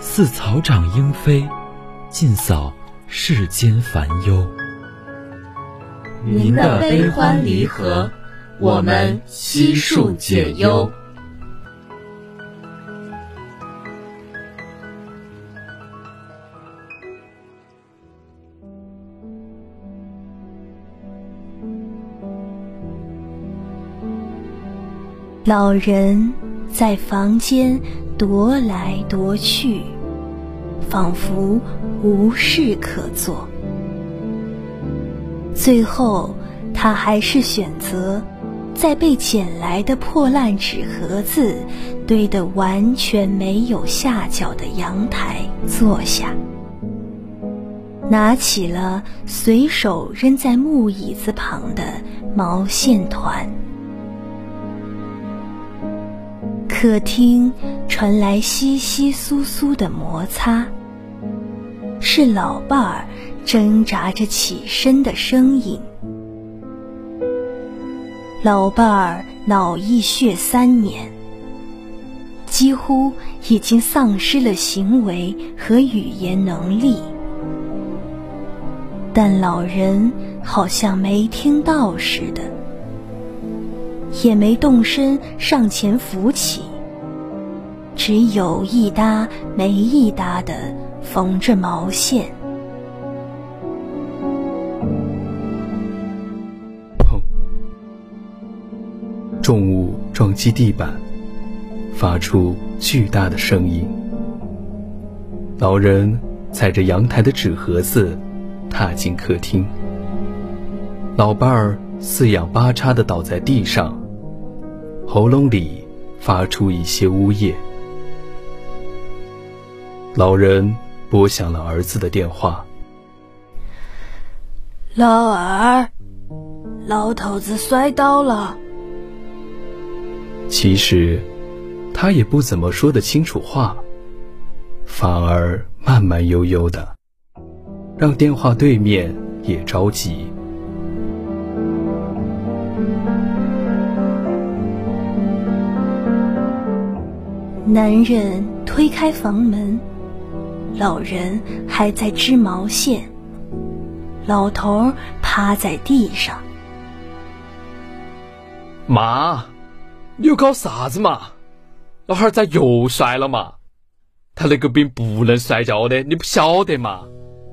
似草长莺飞，尽扫世间烦忧。您的悲欢离合，我们悉数解忧。老人在房间踱来踱去，仿佛无事可做。最后，他还是选择在被捡来的破烂纸盒子堆得完全没有下脚的阳台坐下，拿起了随手扔在木椅子旁的毛线团。客厅传来窸窸窣窣的摩擦，是老伴儿挣扎着起身的声音。老伴儿脑溢血三年，几乎已经丧失了行为和语言能力，但老人好像没听到似的。也没动身上前扶起，只有一搭没一搭的缝着毛线。砰！重物撞击地板，发出巨大的声音。老人踩着阳台的纸盒子，踏进客厅。老伴儿四仰八叉的倒在地上。喉咙里发出一些呜咽。老人拨响了儿子的电话。老二，老头子摔倒了。其实，他也不怎么说得清楚话，反而慢慢悠悠的，让电话对面也着急。男人推开房门，老人还在织毛线，老头趴在地上。妈，你又搞啥子嘛？老汉儿咋又摔了嘛？他那个病不能摔跤的，你不晓得嘛？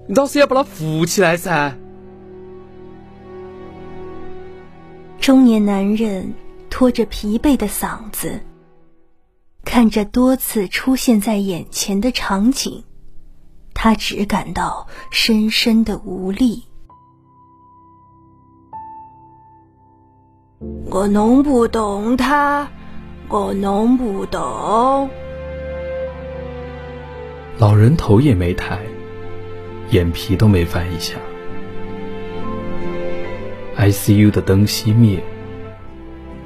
你倒是要把他扶起来噻。中年男人拖着疲惫的嗓子。看着多次出现在眼前的场景，他只感到深深的无力。我弄不懂他，我弄不懂。老人头也没抬，眼皮都没翻一下。ICU 的灯熄灭，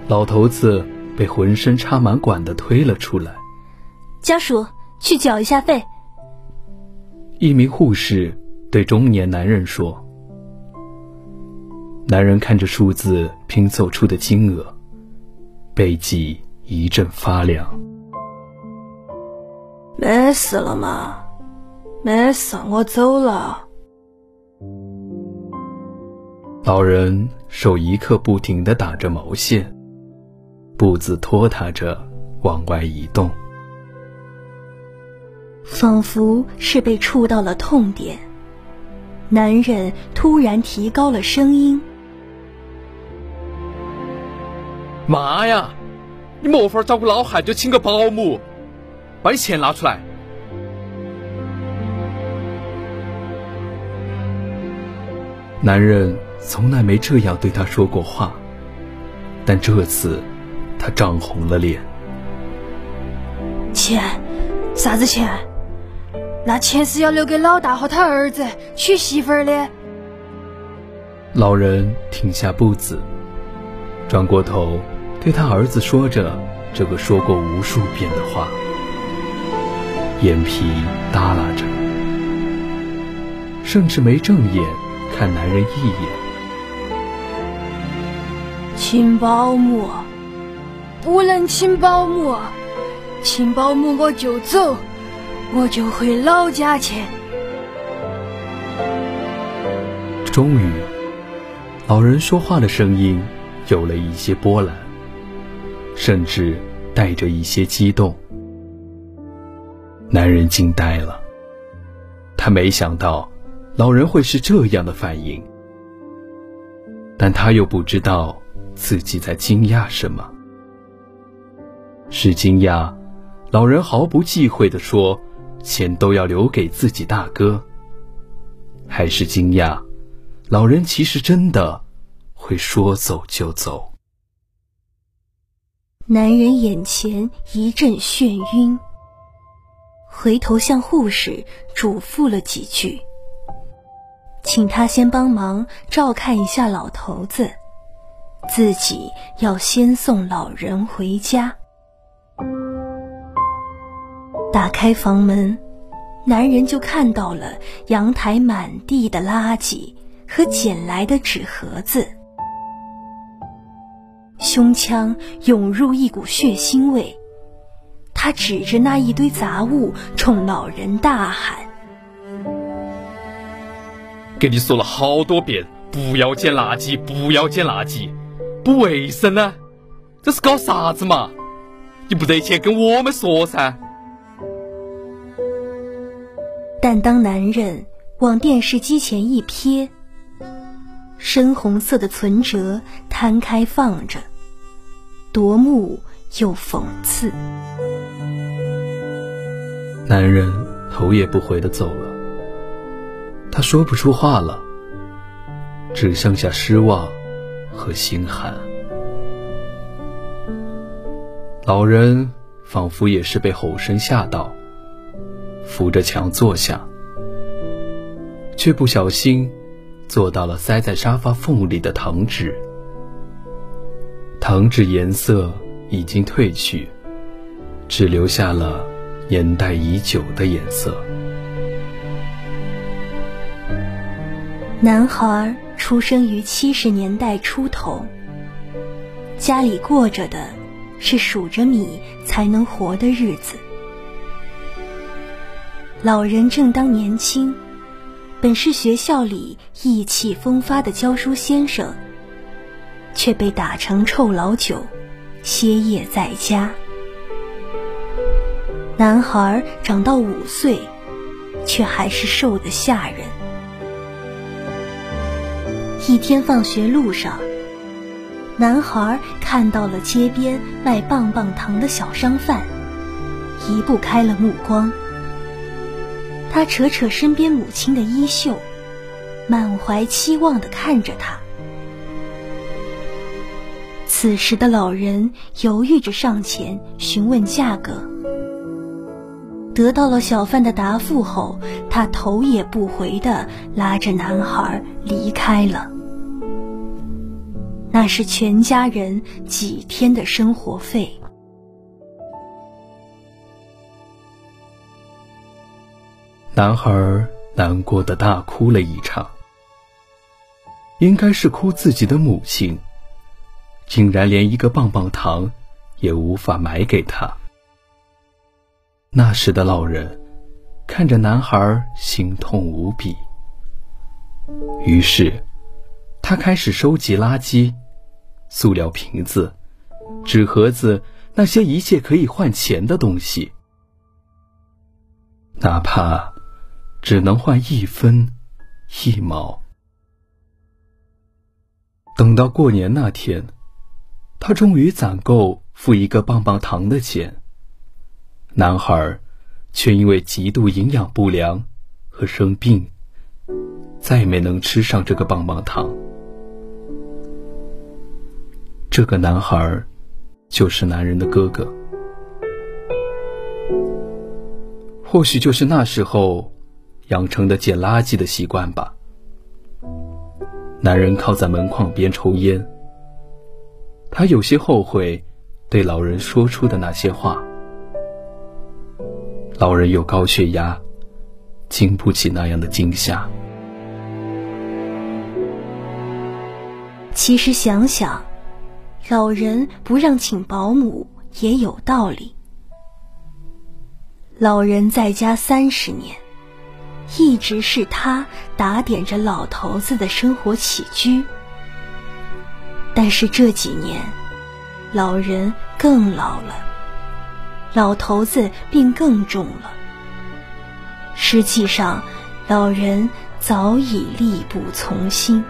老头子。被浑身插满管的推了出来，家属去缴一下费。一名护士对中年男人说：“男人看着数字拼凑出的金额，背脊一阵发凉。没事了吗？没事，我走了。”老人手一刻不停的打着毛线。步子拖沓着往外移动，仿佛是被触到了痛点，男人突然提高了声音：“妈呀，你没法照顾老汉就请个保姆，把你钱拿出来。”男人从来没这样对他说过话，但这次他涨红了脸。钱？啥子钱？那钱是要留给老大和他儿子娶媳妇儿的。老人停下步子，转过头对他儿子说着这个说过无数遍的话，眼皮耷拉着，甚至没正眼看男人一眼。请保姆，不能请保姆，请保姆我就走。我就回老家去。终于，老人说话的声音有了一些波澜，甚至带着一些激动。男人惊呆了，他没想到老人会是这样的反应，但他又不知道自己在惊讶什么。是惊讶，老人毫不忌讳地说。钱都要留给自己大哥，还是惊讶？老人其实真的会说走就走。男人眼前一阵眩晕，回头向护士嘱咐了几句，请他先帮忙照看一下老头子，自己要先送老人回家。打开房门，男人就看到了阳台满地的垃圾和捡来的纸盒子，胸腔涌入一股血腥味。他指着那一堆杂物，冲老人大喊：“给你说了好多遍，不要捡垃圾，不要捡垃圾，不卫生呢！这是搞啥子嘛？你不得先跟我们说噻！”但当男人往电视机前一瞥，深红色的存折摊开放着，夺目又讽刺。男人头也不回的走了，他说不出话了，只剩下失望和心寒。老人仿佛也是被吼声吓到。扶着墙坐下，却不小心坐到了塞在沙发缝里的糖纸。糖纸颜色已经褪去，只留下了年代已久的颜色。男孩出生于七十年代初头，家里过着的是数着米才能活的日子。老人正当年轻，本是学校里意气风发的教书先生，却被打成臭老九，歇业在家。男孩长到五岁，却还是瘦得吓人。一天放学路上，男孩看到了街边卖棒棒糖的小商贩，移不开了目光。他扯扯身边母亲的衣袖，满怀期望的看着他。此时的老人犹豫着上前询问价格，得到了小贩的答复后，他头也不回的拉着男孩离开了。那是全家人几天的生活费。男孩难过的大哭了一场，应该是哭自己的母亲，竟然连一个棒棒糖也无法买给他。那时的老人看着男孩，心痛无比。于是，他开始收集垃圾、塑料瓶子、纸盒子，那些一切可以换钱的东西。哪怕只能换一分一毛。等到过年那天，他终于攒够付一个棒棒糖的钱。男孩却因为极度营养不良和生病，再也没能吃上这个棒棒糖。这个男孩就是男人的哥哥。或许就是那时候养成的捡垃圾的习惯吧。男人靠在门框边抽烟，他有些后悔对老人说出的那些话。老人有高血压，经不起那样的惊吓。其实想想，老人不让请保姆也有道理。老人在家三十年，一直是他打点着老头子的生活起居。但是这几年，老人更老了，老头子病更重了。实际上，老人早已力不从心。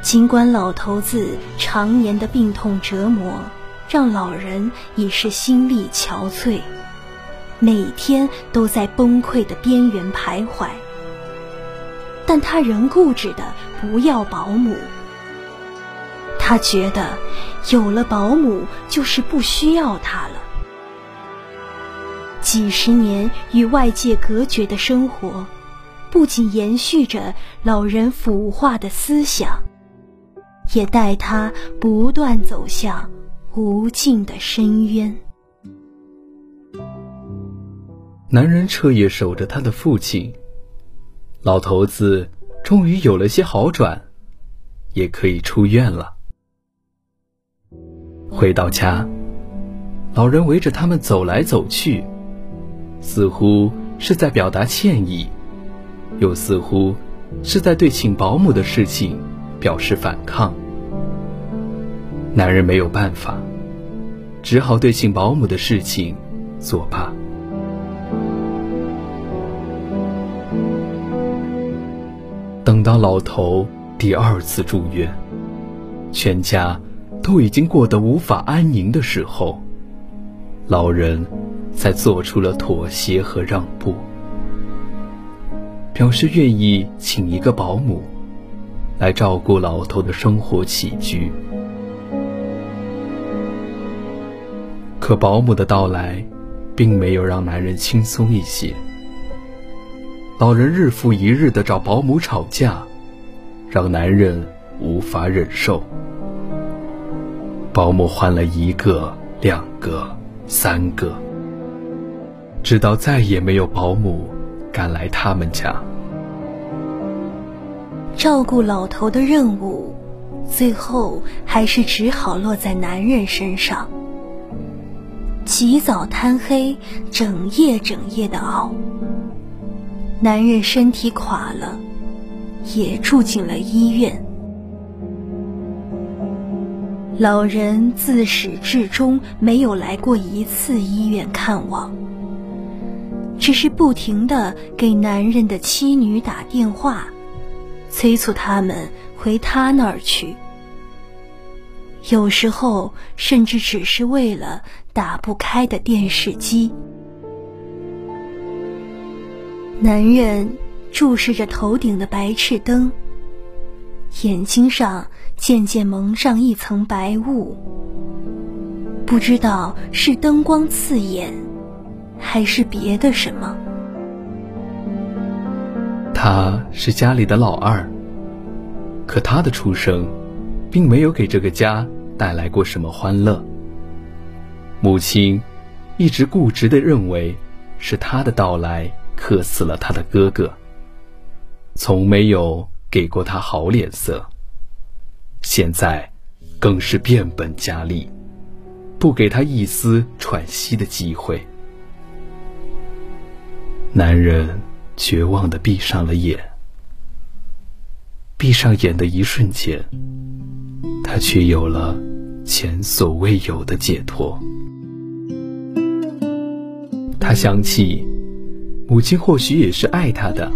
尽管老头子常年的病痛折磨。让老人已是心力憔悴，每天都在崩溃的边缘徘徊。但他仍固执的不要保姆。他觉得有了保姆就是不需要他了。几十年与外界隔绝的生活，不仅延续着老人腐化的思想，也带他不断走向。无尽的深渊。男人彻夜守着他的父亲，老头子终于有了些好转，也可以出院了。回到家，老人围着他们走来走去，似乎是在表达歉意，又似乎是在对请保姆的事情表示反抗。男人没有办法，只好对请保姆的事情作罢。等到老头第二次住院，全家都已经过得无法安宁的时候，老人才做出了妥协和让步，表示愿意请一个保姆来照顾老头的生活起居。可保姆的到来，并没有让男人轻松一些。老人日复一日的找保姆吵架，让男人无法忍受。保姆换了一个、两个、三个，直到再也没有保姆敢来他们家。照顾老头的任务，最后还是只好落在男人身上。起早贪黑，整夜整夜的熬。男人身体垮了，也住进了医院。老人自始至终没有来过一次医院看望，只是不停的给男人的妻女打电话，催促他们回他那儿去。有时候，甚至只是为了打不开的电视机。男人注视着头顶的白炽灯，眼睛上渐渐蒙上一层白雾。不知道是灯光刺眼，还是别的什么。他是家里的老二，可他的出生。并没有给这个家带来过什么欢乐。母亲一直固执的认为是他的到来克死了他的哥哥，从没有给过他好脸色。现在更是变本加厉，不给他一丝喘息的机会。男人绝望的闭上了眼，闭上眼的一瞬间。他却有了前所未有的解脱。他想起，母亲或许也是爱他的。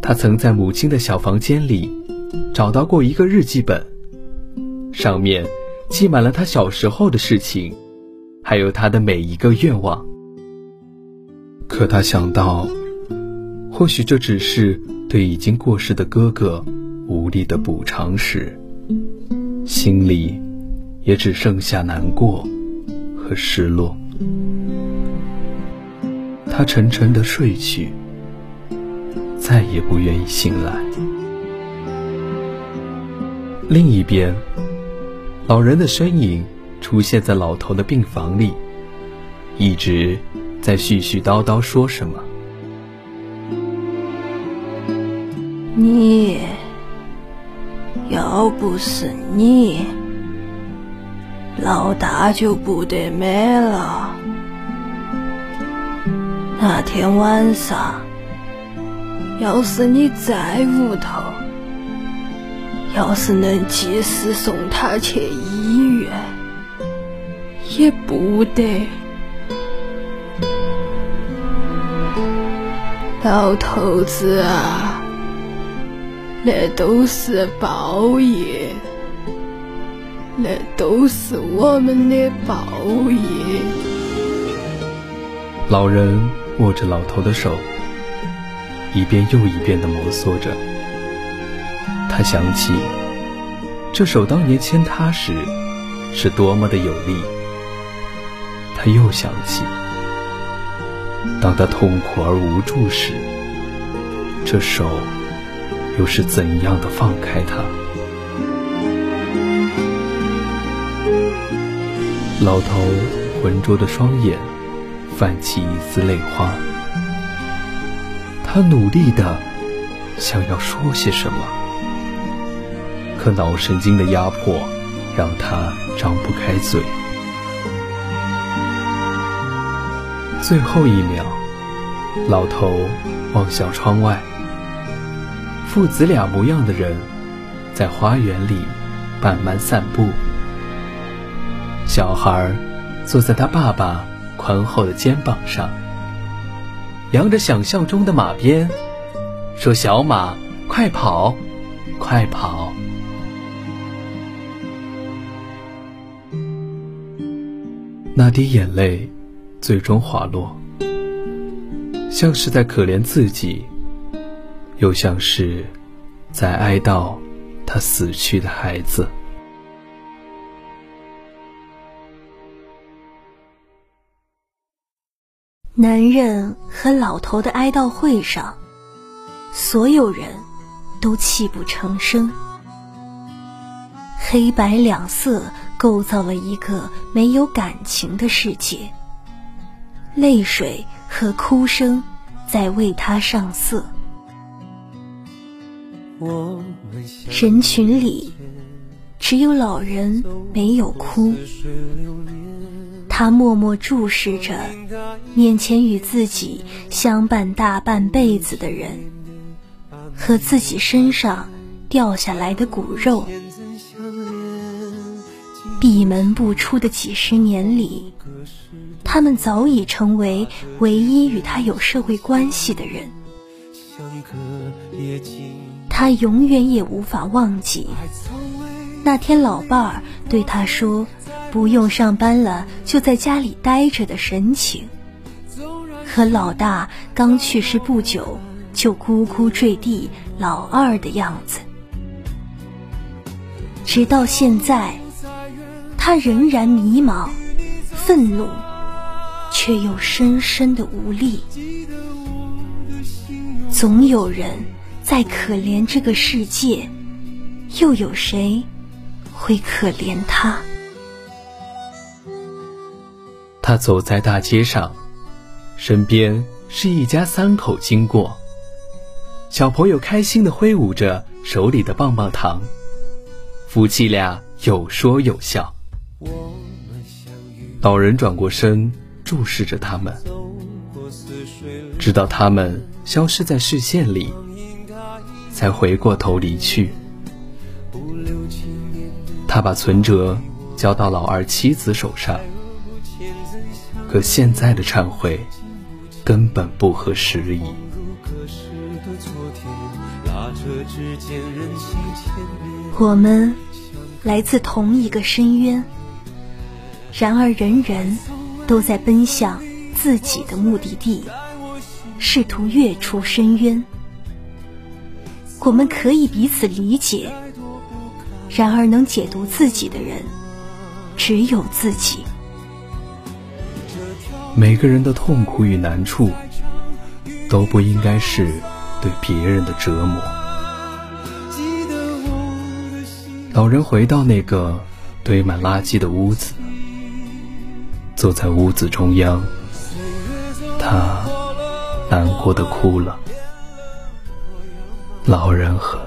他曾在母亲的小房间里找到过一个日记本，上面记满了他小时候的事情，还有他的每一个愿望。可他想到，或许这只是对已经过世的哥哥无力的补偿时，心里也只剩下难过和失落。他沉沉的睡去，再也不愿意醒来。另一边，老人的身影出现在老头的病房里，一直在絮絮叨叨说什么。你要不是你，老大就不得没了。那天晚上，要是你在屋头，要是能及时送他去医院，也不得。老头子啊，那都是报应，那都是我们的报应。老人。握着老头的手，一遍又一遍地摩挲着。他想起这手当年牵他时是多么的有力。他又想起，当他痛苦而无助时，这手又是怎样的放开他。老头浑浊的双眼。泛起一丝泪花，他努力的想要说些什么，可脑神经的压迫让他张不开嘴。最后一秒，老头望向窗外，父子俩模样的人在花园里慢慢散步，小孩坐在他爸爸。宽厚的肩膀上，扬着想象中的马鞭，说：“小马，快跑，快跑！”那滴眼泪最终滑落，像是在可怜自己，又像是在哀悼他死去的孩子。男人和老头的哀悼会上，所有人都泣不成声。黑白两色构造了一个没有感情的世界，泪水和哭声在为他上色。人群里，只有老人没有哭。他默默注视着面前与自己相伴大半辈子的人，和自己身上掉下来的骨肉。闭门不出的几十年里，他们早已成为唯一与他有社会关系的人。他永远也无法忘记那天老伴儿对他说。不用上班了，就在家里待着的神情，和老大刚去世不久就咕咕坠地老二的样子，直到现在，他仍然迷茫、愤怒，却又深深的无力。总有人在可怜这个世界，又有谁会可怜他？他走在大街上，身边是一家三口经过。小朋友开心的挥舞着手里的棒棒糖，夫妻俩有说有笑。老人转过身注视着他们，直到他们消失在视线里，才回过头离去。他把存折交到老二妻子手上。可现在的忏悔根本不合时宜。我们来自同一个深渊，然而人人都在奔向自己的目的地，试图跃出深渊。我们可以彼此理解，然而能解读自己的人只有自己。每个人的痛苦与难处，都不应该是对别人的折磨。老人回到那个堆满垃圾的屋子，坐在屋子中央，他难过的哭了。老人和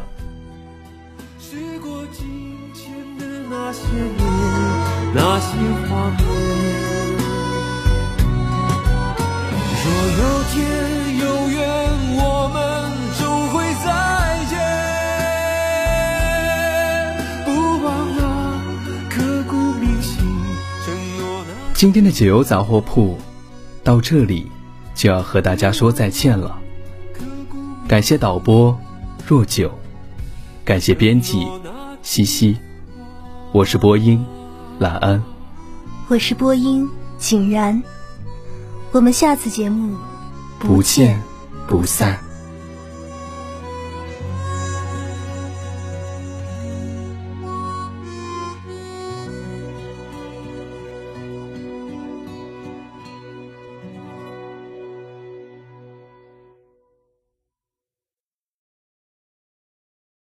那些画面。今天的解忧杂货铺到这里就要和大家说再见了。感谢导播。若九，感谢编辑西西，我是播音兰安，我是播音井然，我们下次节目不见不散。